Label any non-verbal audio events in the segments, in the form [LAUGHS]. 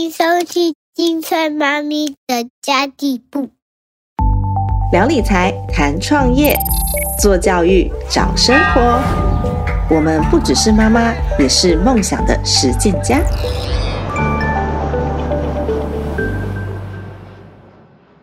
迎收听金翠妈咪的家地部。聊理财，谈创业，做教育，找生活。我们不只是妈妈，也是梦想的实践家。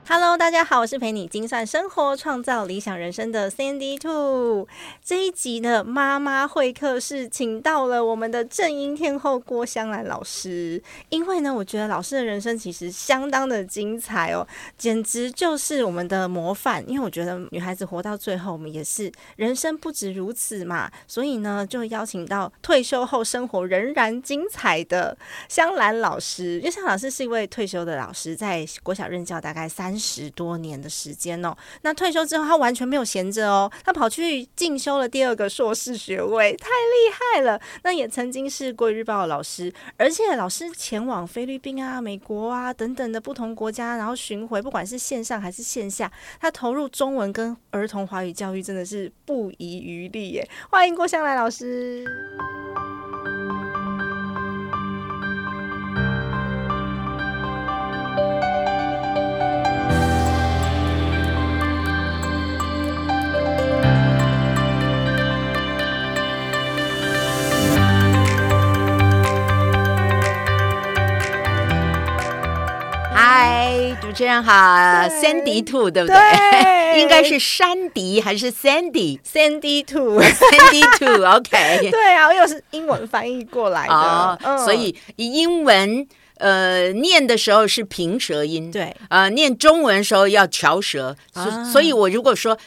Hello，大家好，我是陪你精算生活、创造理想人生的 Sandy Two。这一集的妈妈会客室，请到了我们的正音天后郭香兰老师。因为呢，我觉得老师的人生其实相当的精彩哦，简直就是我们的模范。因为我觉得女孩子活到最后，我们也是人生不止如此嘛。所以呢，就邀请到退休后生活仍然精彩的香兰老师。因为香老师是一位退休的老师，在国小任教大概三。十多年的时间哦，那退休之后他完全没有闲着哦，他跑去进修了第二个硕士学位，太厉害了。那也曾经是国语日报的老师，而且老师前往菲律宾啊、美国啊等等的不同国家，然后巡回，不管是线上还是线下，他投入中文跟儿童华语教育真的是不遗余力耶。欢迎郭香来老师。主持人好，Sandy Two 对不对？应该是山迪还是 Sandy？Sandy Two，Sandy [LAUGHS] Two，OK。对啊，又是英文翻译过来的，所以英文呃念的时候是平舌音，对，呃念中文的时候要翘舌，所所以我如果说。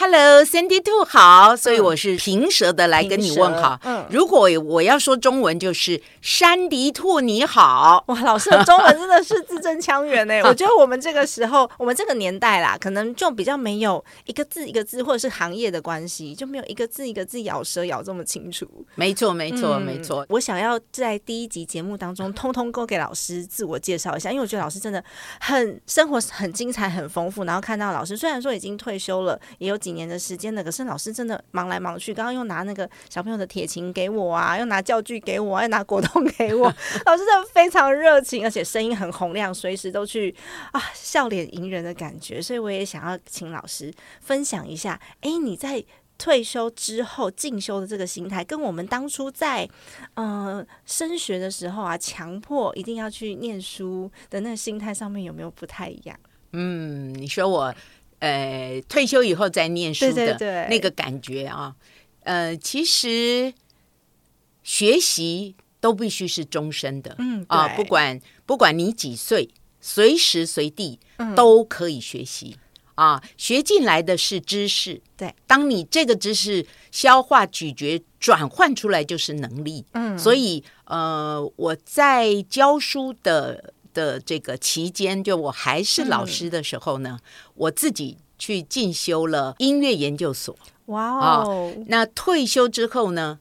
Hello，Sandy Two，好，所以我是平舌的来跟你问好。嗯，如果我要说中文，就是山迪兔你好。哇，老师的中文真的是字正腔圆呢！[LAUGHS] 我觉得我们这个时候，我们这个年代啦，可能就比较没有一个字一个字，或者是行业的关系，就没有一个字一个字咬舌咬这么清楚。没错，没错，没错。我想要在第一集节目当中，通通都给老师自我介绍一下，因为我觉得老师真的很生活很精彩、很丰富。然后看到老师虽然说已经退休了，也有。几几年的时间了，可是老师真的忙来忙去。刚刚又拿那个小朋友的铁琴给我啊，又拿教具给我，又拿果冻给我。[LAUGHS] 老师真的非常热情，而且声音很洪亮，随时都去啊，笑脸迎人的感觉。所以我也想要请老师分享一下，哎，你在退休之后进修的这个心态，跟我们当初在呃升学的时候啊，强迫一定要去念书的那个心态上面有没有不太一样？嗯，你说我。呃，退休以后再念书的那个感觉啊，呃，其实学习都必须是终身的，嗯啊，不管不管你几岁，随时随地都可以学习啊。学进来的是知识，对，当你这个知识消化、咀嚼、转换出来就是能力，嗯，所以呃，我在教书的。的这个期间，就我还是老师的时候呢，我自己去进修了音乐研究所。哇哦！那退休之后呢，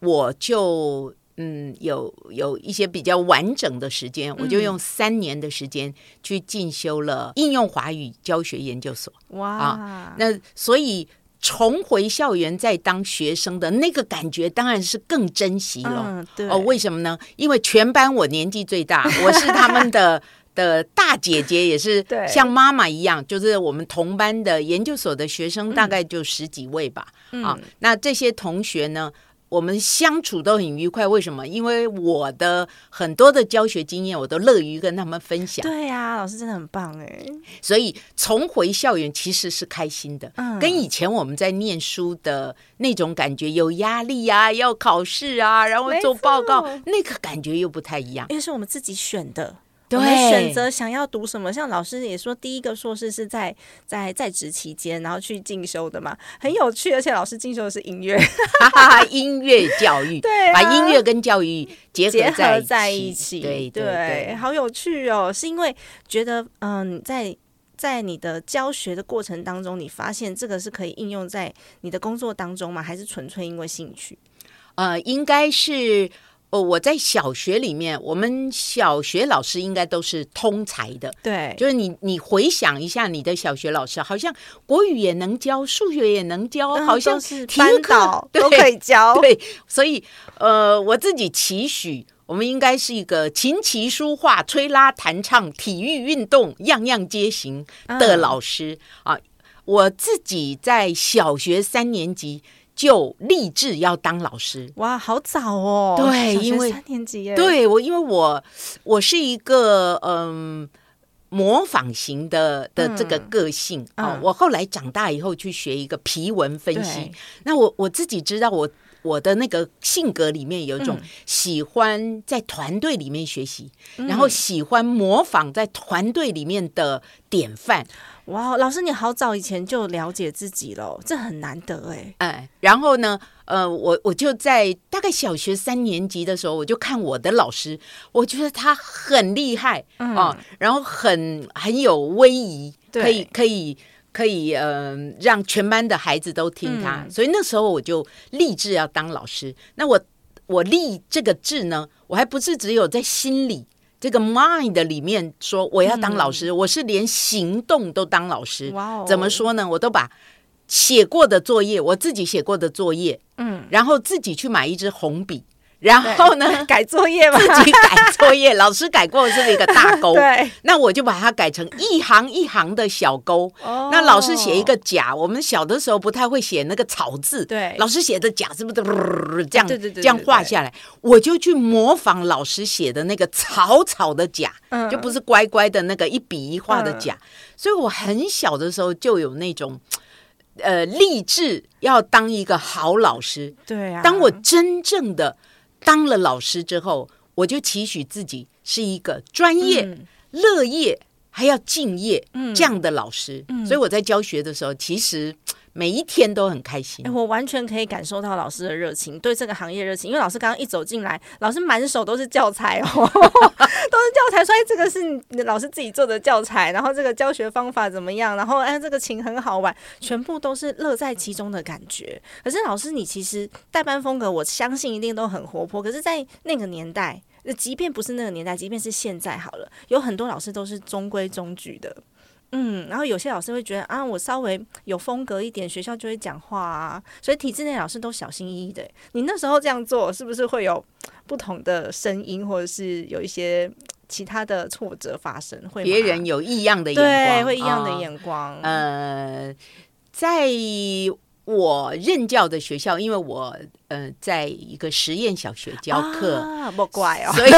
我就嗯有有一些比较完整的时间，我就用三年的时间去进修了应用华语教学研究所。哇！那所以。重回校园再当学生的那个感觉，当然是更珍惜了。哦，为什么呢？因为全班我年纪最大，[LAUGHS] 我是他们的的大姐姐，也是像妈妈一样。就是我们同班的研究所的学生，大概就十几位吧。啊，那这些同学呢？我们相处都很愉快，为什么？因为我的很多的教学经验，我都乐于跟他们分享。对呀，老师真的很棒哎！所以重回校园其实是开心的，嗯，跟以前我们在念书的那种感觉有压力啊，要考试啊，然后做报告，那个感觉又不太一样，因为是我们自己选的。我们选择想要读什么，像老师也说，第一个硕士是在在在职期间，然后去进修的嘛，很有趣。而且老师进修的是音乐，音乐教育，[LAUGHS] 对，把音乐跟教育结合在一起，对对，好有趣哦。是因为觉得，嗯，在在你的教学的过程当中，你发现这个是可以应用在你的工作当中吗？还是纯粹因为兴趣？呃，应该是。哦，我在小学里面，我们小学老师应该都是通才的。对，就是你，你回想一下，你的小学老师好像国语也能教，数学也能教，好像是体育课都可以教。[LAUGHS] 对，所以呃，我自己期许我们应该是一个琴棋书画、吹拉弹唱、体育运动样样皆行的老师啊！我自己在小学三年级就立志要当老师。哇，好早哦！对，因为三年级耶。对我，因为我我是一个嗯模仿型的的这个个性啊。我后来长大以后去学一个皮纹分析，那我我自己知道我。我的那个性格里面有一种喜欢在团队里面学习，然后喜欢模仿在团队里面的典范。哇，老师你好早以前就了解自己了，这很难得哎。哎，然后呢，呃，我我就在大概小学三年级的时候，我就看我的老师，我觉得他很厉害啊，然后很很有威仪，可以可以。可以呃，让全班的孩子都听他，所以那时候我就立志要当老师。那我我立这个志呢，我还不是只有在心里这个 mind 里面说我要当老师，我是连行动都当老师。哇哦！怎么说呢？我都把写过的作业，我自己写过的作业，嗯，然后自己去买一支红笔。然后呢，[LAUGHS] 改作业嘛，自己改作业。老师改过是一个大勾，[LAUGHS] 对，那我就把它改成一行一行的小勾。哦，那老师写一个甲，我们小的时候不太会写那个草字，对，老师写的甲是不是这样？对对对，这样画下来，我就去模仿老师写的那个草草的甲，就不是乖乖的那个一笔一画的甲。所以我很小的时候就有那种，呃，立志要当一个好老师。对啊，当我真正的。当了老师之后，我就期许自己是一个专业、乐业还要敬业这样的老师。所以我在教学的时候，其实。每一天都很开心，我完全可以感受到老师的热情，对这个行业热情。因为老师刚刚一走进来，老师满手都是教材哦，[LAUGHS] 都是教材。所以这个是老师自己做的教材，然后这个教学方法怎么样？然后哎，这个琴很好玩，全部都是乐在其中的感觉。可是老师，你其实代班风格，我相信一定都很活泼。可是，在那个年代，即便不是那个年代，即便是现在好了，有很多老师都是中规中矩的。嗯，然后有些老师会觉得啊，我稍微有风格一点，学校就会讲话啊，所以体制内老师都小心翼翼的。你那时候这样做，是不是会有不同的声音，或者是有一些其他的挫折发生？会别人有异样的眼光，对，会异样的眼光。呃，在我任教的学校，因为我呃在一个实验小学教课，不怪哦，所以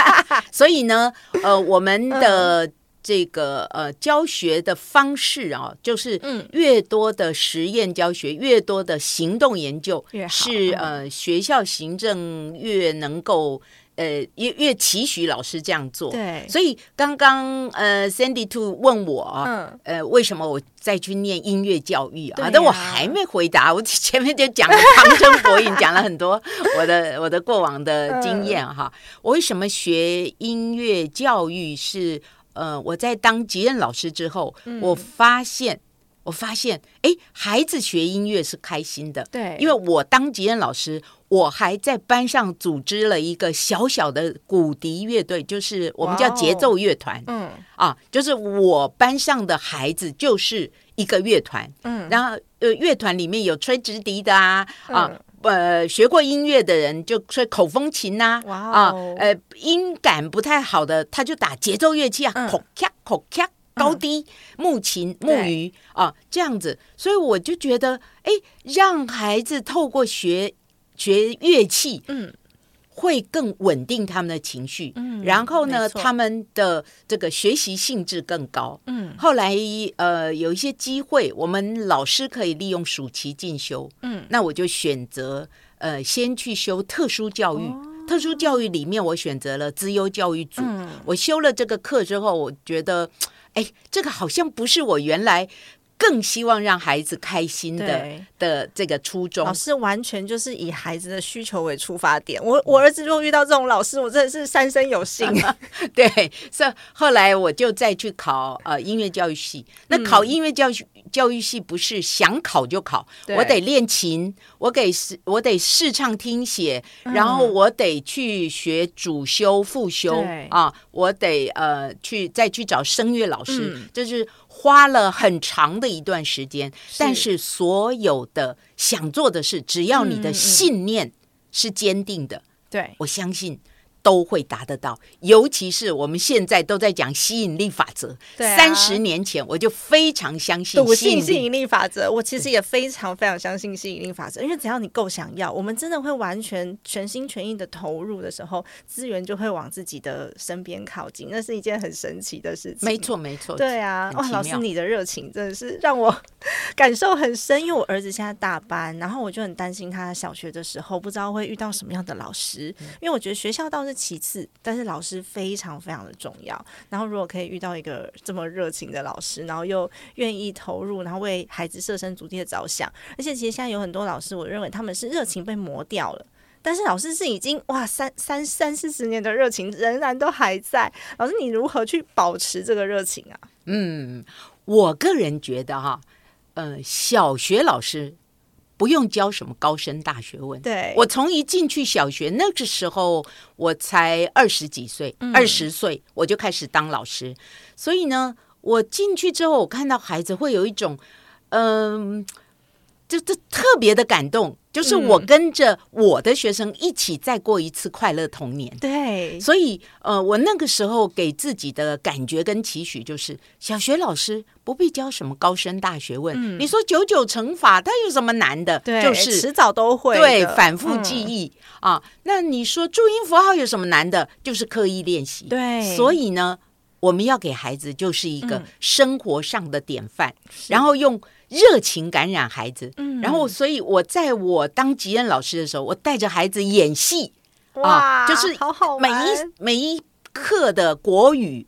[LAUGHS] 所以呢，呃，我们的。这个呃教学的方式啊，就是越多的实验教学，越多的行动研究，是呃学校行政越能够呃越越期许老师这样做。对，所以刚刚呃 Sandy Two 问我，嗯呃为什么我再去念音乐教育啊？但我还没回答，我前面就讲了长征博引，讲了很多我的 [LAUGHS] 我的过往的经验哈。我为什么学音乐教育是？呃，我在当级任老师之后，我发现，我发现，哎，孩子学音乐是开心的。对，因为我当级任老师，我还在班上组织了一个小小的鼓笛乐队，就是我们叫节奏乐团。嗯，啊，就是我班上的孩子就是一个乐团。嗯，然后呃，乐团里面有吹直笛的啊，啊。呃，学过音乐的人就吹口风琴呐，啊，呃，音感不太好的，他就打节奏乐器啊，口咔口咔，高低木琴木鱼啊，这样子，所以我就觉得，哎，让孩子透过学学乐器，嗯。会更稳定他们的情绪，嗯，然后呢，他们的这个学习性质更高，嗯。后来呃，有一些机会，我们老师可以利用暑期进修，嗯，那我就选择呃，先去修特殊教育。特殊教育里面，我选择了资优教育组。我修了这个课之后，我觉得，哎，这个好像不是我原来。更希望让孩子开心的的这个初衷，老师完全就是以孩子的需求为出发点。我我儿子如果遇到这种老师，我真的是三生有幸。[LAUGHS] 对，所以后来我就再去考呃音乐教育系。那考音乐教育教育系不是想考就考，我得练琴，我给试我得试唱听写，然后我得去学主修副修啊，我得呃去再去找声乐老师，就是。花了很长的一段时间，但是所有的想做的事，只要你的信念是坚定的，对。我相信都会达得到。尤其是我们现在都在讲吸引力法则，对啊三十年前我就非常相信吸引力。吸引力法则，我其实也非常非常相信吸引力法则，因为只要你够想要，我们真的会完全全心全意的投入的时候，资源就会往自己的身边靠近，那是一件很神奇的事情。没错，没错，对啊，哇，老师你的热情真的是让我感受很深，因为我儿子现在大班，然后我就很担心他小学的时候不知道会遇到什么样的老师，嗯因为我觉得学校倒是其次，但是老师非常非常的重要。然后如果可以遇到一个这么热情的老师，然后又愿意投入，然后为孩子设身处地的着想，而且其实现在有很多老师，我认为他们是热情被磨掉了。但是老师是已经哇三三三四十年的热情仍然都还在，老师你如何去保持这个热情啊？嗯，我个人觉得哈，呃，小学老师不用教什么高深大学问。对，我从一进去小学那个时候，我才二十几岁，二十岁我就开始当老师，所以呢，我进去之后，我看到孩子会有一种，嗯、这这特别的感动，就是我跟着我的学生一起再过一次快乐童年。对，所以，呃，我那个时候给自己的感觉跟期许就是，小学老师不必教什么高深大学问。你说九九乘法，它有什么难的？嗯对，就是迟早都会对反复记嗯忆、啊。那你说注音符号有什么难的？就是刻意练习。对所以呢，我们要给孩子就是一个嗯生活上的典范，然后用热情感染孩子。嗯。然后，所以我在我当吉恩老师的时候，我带着孩子演戏。哇，啊，就是好好每一每一课的国语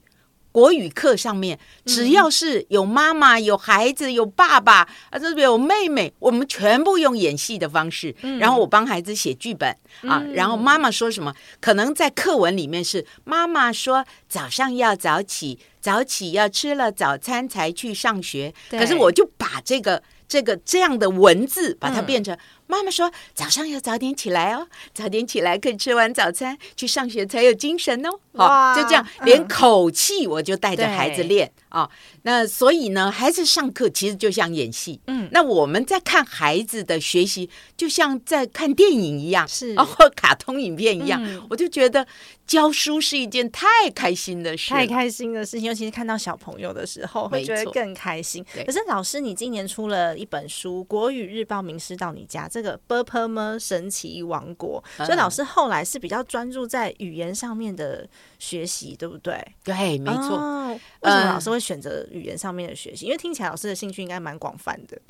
国语课上面，只要是有妈妈、有孩子、有爸爸啊，这边有妹妹，我们全部用演戏的方式，然后我帮孩子写剧本啊，然后妈妈说什么，可能在课文里面是妈妈说早上要早起，早起要吃了早餐才去上学，可是我就把这个。这个这样的文字，把它嗯变成、妈妈说早上要早点起来哦，早点起来可以吃完早餐去上学才有精神哦。哇好，就这样，嗯。连口气我就带着孩子对。练啊。那所以呢，孩子上课其实就像演戏，嗯。那我们在看孩子的学习，就像在看电影一样，是。啊，或卡通影片一样。嗯。我就觉得教书是一件太开心的事，太开心的事情，尤其是看到小朋友的时候，会觉得更开心。可是老师，你今年出了一本书《国语日报名师到你家》，这个 b u r p e m 神奇王国，嗯所以老师后来是比较专注在语言上面的学习，对不对？对，没错。哦为什么嗯老师会选择语言上面的学习？因为听起来老师的兴趣应该蛮广泛的。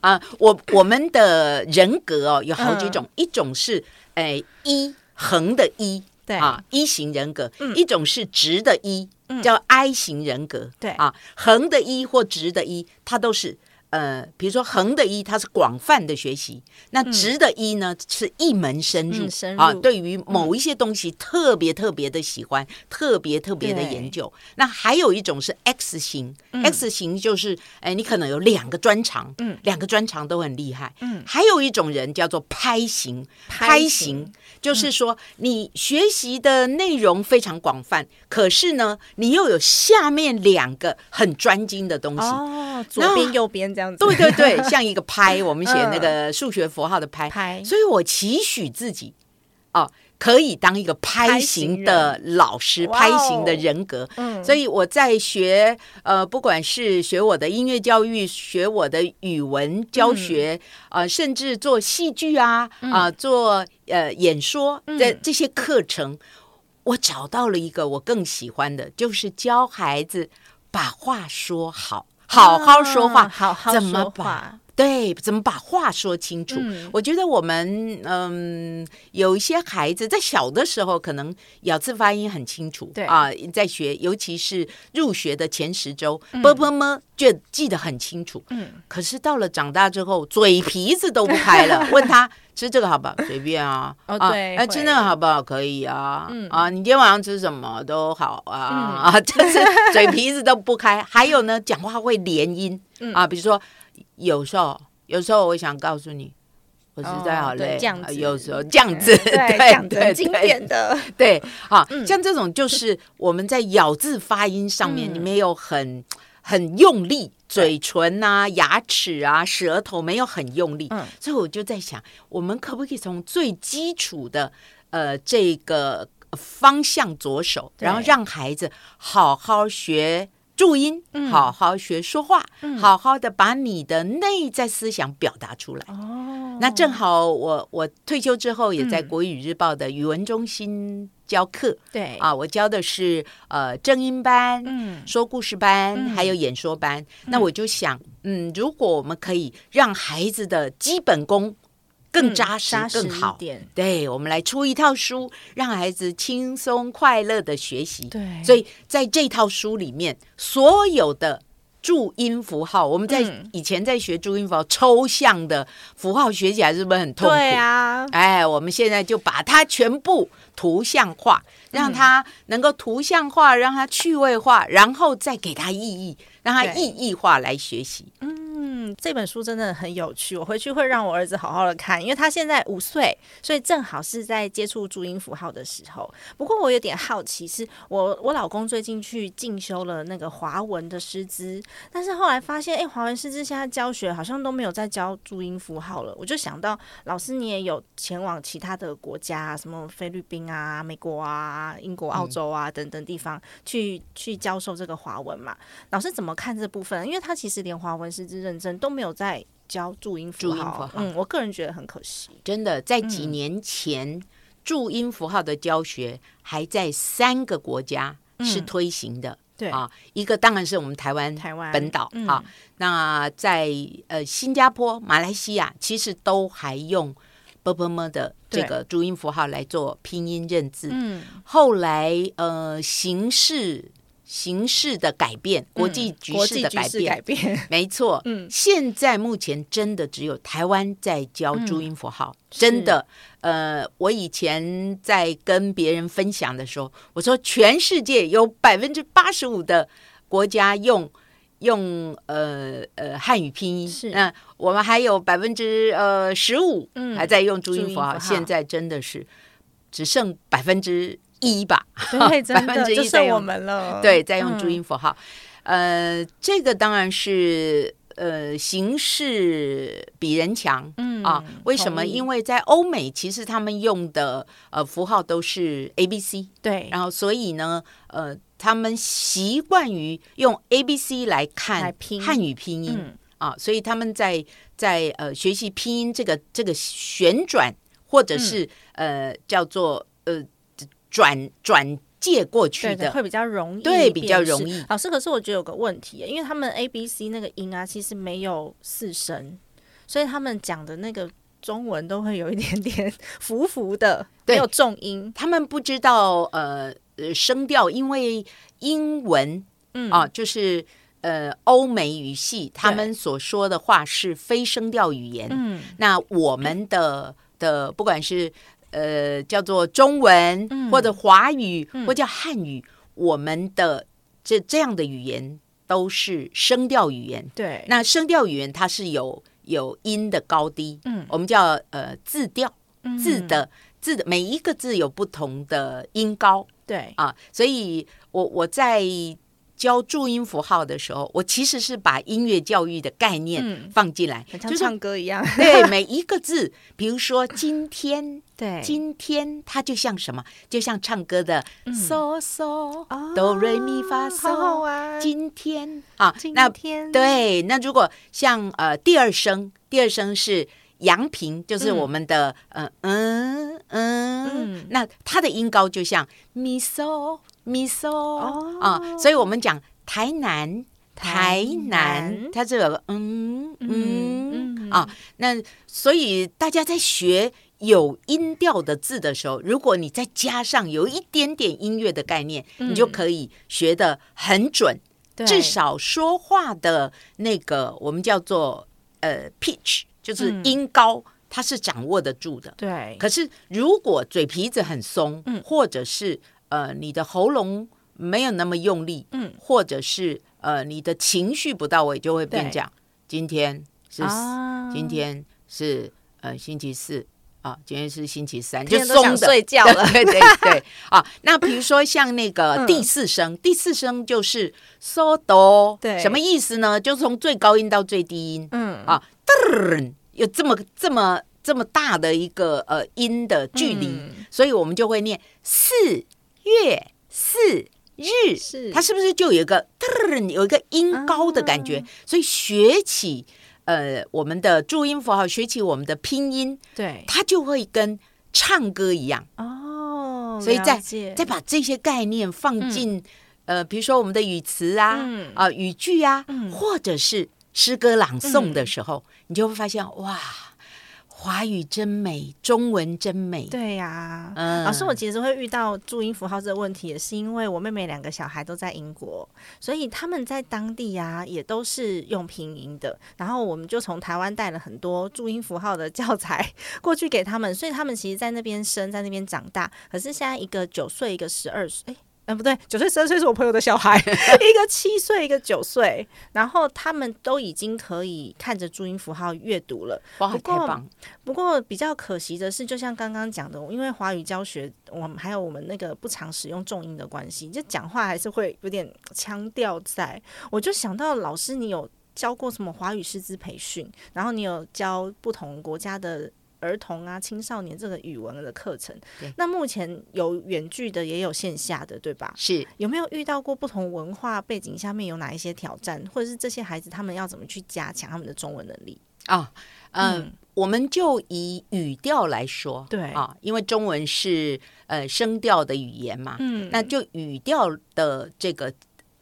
啊，[LAUGHS] 我我们的人格哦有好几嗯种，一种是诶一横的一，对啊一型人格，嗯一种是直的一，叫 I 型人格，对啊，横的一或直的一，它都是。呃，比如说横的一，它是广泛的学习；那直的一呢，是一门深入啊，对于某一些东西特别特别的喜欢，特别特别的研究。那还有一种是 X 型、x 型就是，哎，你可能有两个专长，嗯。两个专长都很厉害。嗯。还有一种人叫做拍型拍型。就是说你学习的内容非常广泛，可是呢，你又有下面两个很专精的东西。哦，左边右边这样子。对对对，[LAUGHS] 像一个拍，我们写那个数学符号的拍，拍。所以我期许自己哦，可以当一个拍型的老师，拍型的人格。嗯。所以我在学呃，不管是学我的音乐教育，学我的语文教学，嗯。呃，甚至做戏剧啊啊、做呃演说嗯。的这些课程，我找到了一个我更喜欢的，就是教孩子把话说好，好好说话，啊好好怎么把对，怎么把话说清楚？嗯我觉得我们嗯，有一些孩子在小的时候可能咬字发音很清楚，对啊，在学，尤其是入学的前十周，嗯啵啵么就记得很清楚。嗯，可是到了长大之后，嘴皮子都不开了。[LAUGHS] 问他吃这个好不好？随便啊。哦啊吃那个好不好？可以啊。嗯啊，你今天晚上吃什么都好啊。啊，[LAUGHS] 就是嘴皮子都不开。还有呢，讲话会连音嗯啊，比如说有时候，有时候我想告诉你。我实在好累，这样子啊有时候这样子，对，这经典的。对，好、[LAUGHS] 嗯像这种就是我们在咬字发音上面，嗯你没有很很用力，嘴唇啊、牙齿啊、舌头没有很用力，嗯所以我就在想，我们可不可以从最基础的呃这个方向着手，然后让孩子好好学注音，嗯。好好学说话，嗯。好好的把你的内在思想表达出来。哦，那正好我我退休之后也在嗯。国语日报的语文中心教课、对，啊，我教的是呃正音班。嗯，说故事班，嗯。还有演说班，那我就想，嗯，如果我们可以让孩子的基本功更嗯扎实、更好。一，点，对，我们来出一套书，让孩子轻松快乐的学习。对，所以在这套书里面，所有的注音符号，我们在嗯。以前在学注音符号，抽象的符号学起来是不是很痛苦？对啊，哎，我们现在就把它全部图像化，让它能够图像化，让它趣味化，然后再给它意义，让它意义化来学习。嗯，这本书真的很有趣，我回去会让我儿子好好的看，因为他现在五岁，所以正好是在接触注音符号的时候。不过我有点好奇，是我我老公最近去进修了那个华文的师资，但是后来发现，哎，华文师资现在教学好像都没有在教注音符号了。我就想到，老师你也有前往其他的国家，什么菲律宾啊、美国啊、英国、澳洲啊、等等地方去去教授这个华文嘛？老师怎么看这部分？因为他其实连华文师资认证都没有在教注音符号，注音符号。嗯，我个人觉得很可惜。真的，在几嗯年前，注音符号的教学还在三个国家是嗯推行的。对。啊，一个当然是我们台湾台湾本岛嗯。啊，那在呃新加坡、马来西亚，其实都还用 b b m 的这个注音符号来做拼音认字。嗯，后来呃形势形势的改变，国际局势的改变，势改变，[LAUGHS] 没错，嗯。现在目前真的只有台湾在教注音符号，嗯真的。呃，我以前在跟别人分享的时候，我说全世界有百分之八十五的国家用用呃呃汉语拼音，是。那我们还有百分之呃十五嗯还在用注音符号。现在真的是只剩百分之一吧，[LAUGHS] 对，真的就我们了。[LAUGHS] 对，在用注嗯音符号。呃，这个当然是呃形式比人强。嗯啊，为什么？因为在欧美，其实他们用的呃符号都是 A B C，对，然后所以呢，呃，他们习惯于用 A B C 来看汉语拼音、嗯啊，所以他们在在呃学习拼音这个这个旋转，或者是、嗯呃叫做呃转转借过去的。会比较容易，对比较容易。老师，可是我觉得有个问题，因为他们 A B C 那个音啊，其实没有四声，所以他们讲的那个中文都会有一点点浮浮的，[LAUGHS] 对。没有重音。他们不知道呃呃声调，因为英文嗯。啊，就是呃欧美语系，他们所说的话是非声调语言。嗯。那我们的的不管是呃叫做中文、嗯。或者华语、嗯。或叫汉语，我们的这这样的语言都是声调语言。对，那声调语言它是有有音的高低，嗯。我们叫呃字调，字嗯的字的每一个字有不同的音高。对，啊，所以我我在教注音符号的时候，我其实是把音乐教育的概念嗯。放进来，就是唱歌一样。对每一个字，比如说今天。对，今天它就像什么？就像唱歌的嗦嗦哦哆瑞咪发好好。玩。今天啊，今那天对，那如果像呃第二声，第二声是阳平，就是嗯我们的、呃嗯嗯嗯那它的音高就像咪嗦咪嗦、哦啊，所以我们讲台南。台台南南，它这个嗯嗯啊，那所以大家在学有音调的字的时候，如果你再加上有一点点音乐的概念，你就嗯可以学得很准。对至少说话的那个我们叫做呃 pitch，就是嗯音高，它是掌握得住的。对，可是如果嘴皮子很松，嗯或者是呃你的喉咙没有那么用力，嗯或者是呃你的情绪不到位，就会变对这样。今天是、啊今天是呃星期四啊，今天是星期三，就天都想松的。睡觉了。[LAUGHS] 对对对。啊，那比如说像那个嗯。第四声，第四声就是嗦哆，对。什么意思呢？就是从最高音到最低音嗯。啊，噔，有这么这么这么大的一个呃音的距离，嗯。所以我们就会念四月四日，是。它是不是就有一个噔有一个音高的感觉？啊。所以学起呃我们的注音符号，学起我们的拼音，对。它就会跟唱歌一样。哦，所以再再把这些概念放进、呃，比如说我们的语词啊，嗯。啊、语句啊，嗯。或者是诗歌朗诵的时候，你就会发现哇，华语真美，中文真美。对呀、嗯老师，我其实会遇到注音符号这个问题，也是因为我妹妹两个小孩都在英国，所以他们在当地呀、也都是用拼音的。然后我们就从台湾带了很多注音符号的教材过去给他们，所以他们其实，在那边生，在那边长大。可是现在一个九岁，一个十二岁，哎。嗯，不对，九岁、十二岁是我朋友的小孩，[LAUGHS] 一个七岁，一个九岁，然后他们都已经可以看着注音符号阅读了。哇，不过太棒！不过比较可惜的是，就像刚刚讲的，因为华语教学，我们还有我们那个不常使用重音的关系，就讲话还是会有点腔调在。我就想到老师，你有教过什么华语师资培训，然后你有教不同国家的。儿童啊，青少年这个语文的课程，那目前有远距的，也有线下的，对吧？是。有没有遇到过不同文化背景下面有哪一些挑战，或者是这些孩子他们要怎么去加强他们的中文能力？啊，嗯、嗯。我们就以语调来说，对。啊，因为中文是呃声调的语言嘛，嗯。那就语调的这个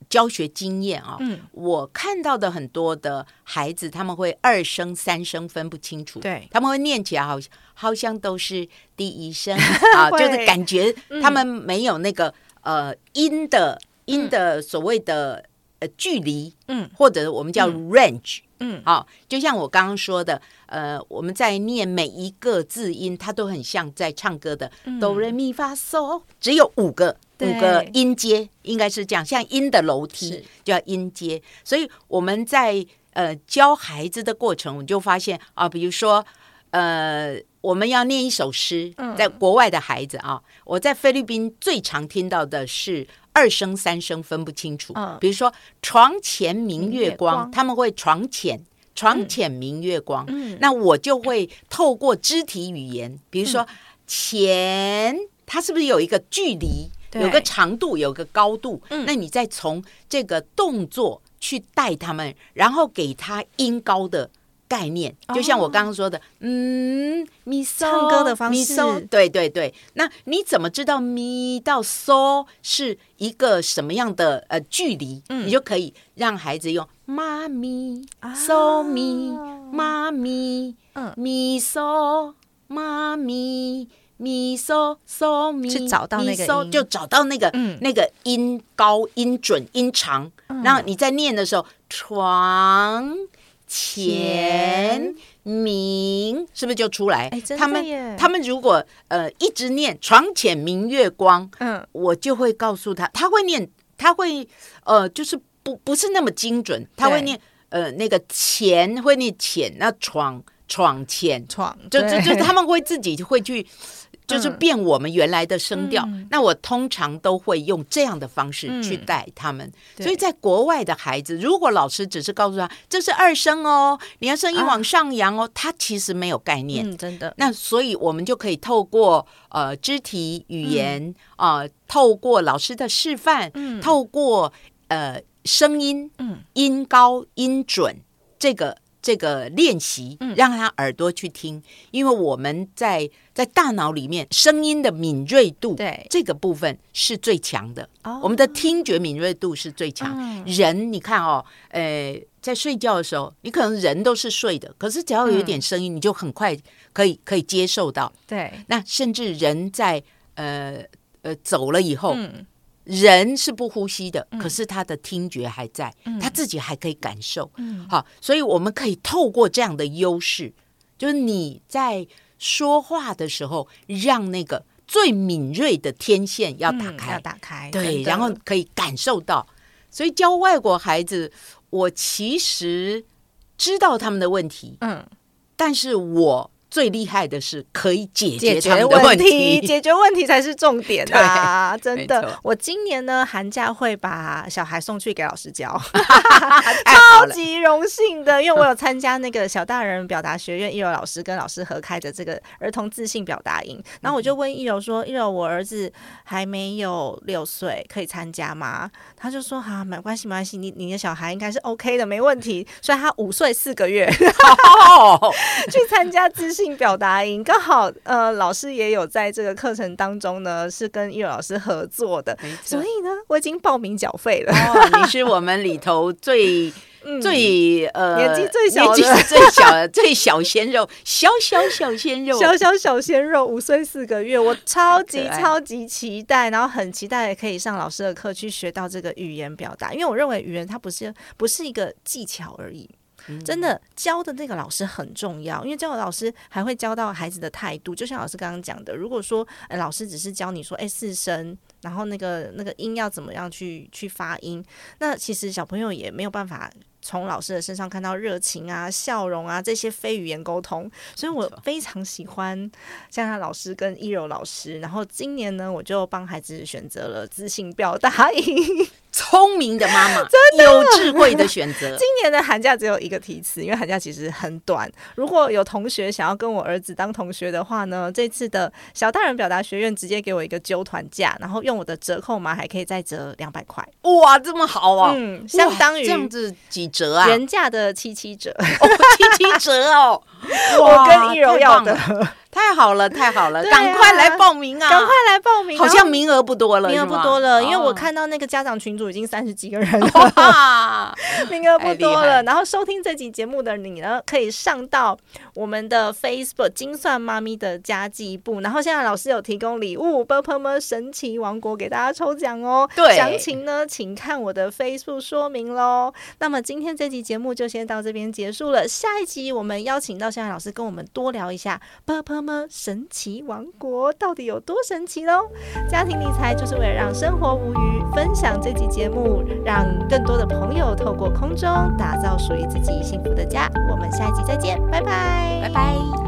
教学经验啊，嗯，我看到的很多的孩子，他们会二声三声分不清楚，对。他们会念起来好像好像都是第一声 [LAUGHS] 啊，就是感觉嗯。他们没有那个、呃音的音的所谓的呃距离，嗯。或者我们叫 range，嗯。好、就像我刚刚说的，呃，我们在念每一个字音，它都很像在唱歌的哆来咪发嗦，只有五个五个音阶，应该是这样，像音的楼梯叫音阶。所以我们在呃教孩子的过程，我就发现啊，比如说呃，我们要念一首诗，嗯。在国外的孩子啊，我在菲律宾最常听到的是。二声三声分不清楚，嗯。比如说床前明月光，他们会床前床前明月光，嗯。那我就会透过肢体语言，比如说前，它是不是有一个距离，有个长度，有个高度？嗯。那你再从这个动作去带他们，然后给他音高的。概念就像我刚刚说的，嗯，咪唱歌的方式。咪嗦对对对。那你怎么知道咪到嗦是一个什么样的呃距离？嗯。你就可以让孩子用妈咪啊嗦咪妈咪嗯。咪嗦妈咪咪嗦嗦咪，去找到那个音。就找到那个、嗯。那个音高、音准、音长。然后你在念的时候，床前明是不是就出来？哎他们他们如果呃一直念床前明月光，嗯我就会告诉他，他会念，他会呃，就是不不是那么精准，他会念呃那个前会念浅，那床床前，闯就就就他们会自己会去。就是嗯。变我们原来的声调，嗯。那我通常都会用这样的方式嗯。去带他们。对。所以在国外的孩子，如果老师只是告诉他这是二声哦，你要声音啊。往上扬哦，他其实没有概念。嗯，真的，那所以我们就可以透过呃肢体语言啊、呃透过老师的示范，嗯。透过呃声音嗯。音高音准这个这个练习，嗯。让他耳朵去听，因为我们在在大脑里面声音的敏锐度，对。这个部分是最强的。哦。我们的听觉敏锐度是最强。嗯。人，你看哦，呃，在睡觉的时候，你可能人都是睡的，可是只要有一嗯。点声音，你就很快可以可以接受到。对，那甚至人在呃呃走了以后，嗯人是不呼吸的，可是他的听觉还在，他自己还可以感受。嗯。好，所以我们可以透过这样的优势，就是你在说话的时候，让那个最敏锐的天线要打嗯开，要打开，对，然后可以感受到。所以教外国孩子，我其实知道他们的问题，嗯。但是我最厉害的是可以解解决决他们的问题。解决问题才是重点 [LAUGHS] 啊！真的，我今年呢寒假会把小孩送去给老师教，[LAUGHS] 超级荣幸的，因为我有参加那个小大人表达学院一柔老师跟老师合开的这个儿童自信表达营，然后我就问一柔说：“一柔，我儿子还没有六岁，可以参加吗？”他就说：“好、没关系，没关系，你你的小孩应该是 OK 的，没问题。”所以他五岁四个月哦，[LAUGHS] 去参加自信表达营，刚好呃老师也有在这个课程当中呢，是跟一柔老师合作的，所以呢，我已经报名缴费了。哦，你是我们里头最 [LAUGHS] 嗯最呃年纪最小的年纪最小的最小鲜肉，小小小鲜肉，[LAUGHS] 小小小鲜肉，五岁四个月，我超级超级期待，然后很期待可以上老师的课去学到这个语言表达，因为我认为语言它不是不是一个技巧而已。真的教的那个老师很重要，因为教的老师还会教到孩子的态度。就像老师刚刚讲的，如果说、呃老师只是教你说，哎，四声，然后那个那个音要怎么样去去发音，那其实小朋友也没有办法从老师的身上看到热情啊、笑容啊这些非语言沟通。所以我非常喜欢像他老师跟一柔老师。然后今年呢，我就帮孩子选择了自信表达营。聪明的妈妈，真的有智慧的选择。[LAUGHS] 今年的寒假只有一个题词，因为寒假其实很短。如果有同学想要跟我儿子当同学的话呢，这次的小大人表达学院直接给我一个揪团价，然后用我的折扣码还可以再折两百块，哇，这么好啊！嗯，相当于哇这样子几折啊？原价的七七折。哦，七七折哦！[LAUGHS] 我跟一柔要的，太好了，[LAUGHS] 太好了，赶快来报名啊！赶快来报名，好像名额不多了，名额不多了，因为我哦看到那个家长群组已经三十几个人了。哇，[LAUGHS] 名额不多了。然后收听这集节目的你呢，可以上到我们的 Facebook 精算妈咪的家计部，然后现在老师有提供礼物 b u r p m 神奇王国给大家抽奖哦。对详情呢，请看我的 Facebook 说明喽。那么今天这集节目就先到这边结束了，下一集我们邀请到现在老师跟我们多聊一下 b u r p m 么神奇王国到底有多神奇喽。家庭理财就是为了让生活无余，分享这期节目，让更多的朋友透过空中打造属于自己幸福的家。我们下一集再见，拜拜，拜拜。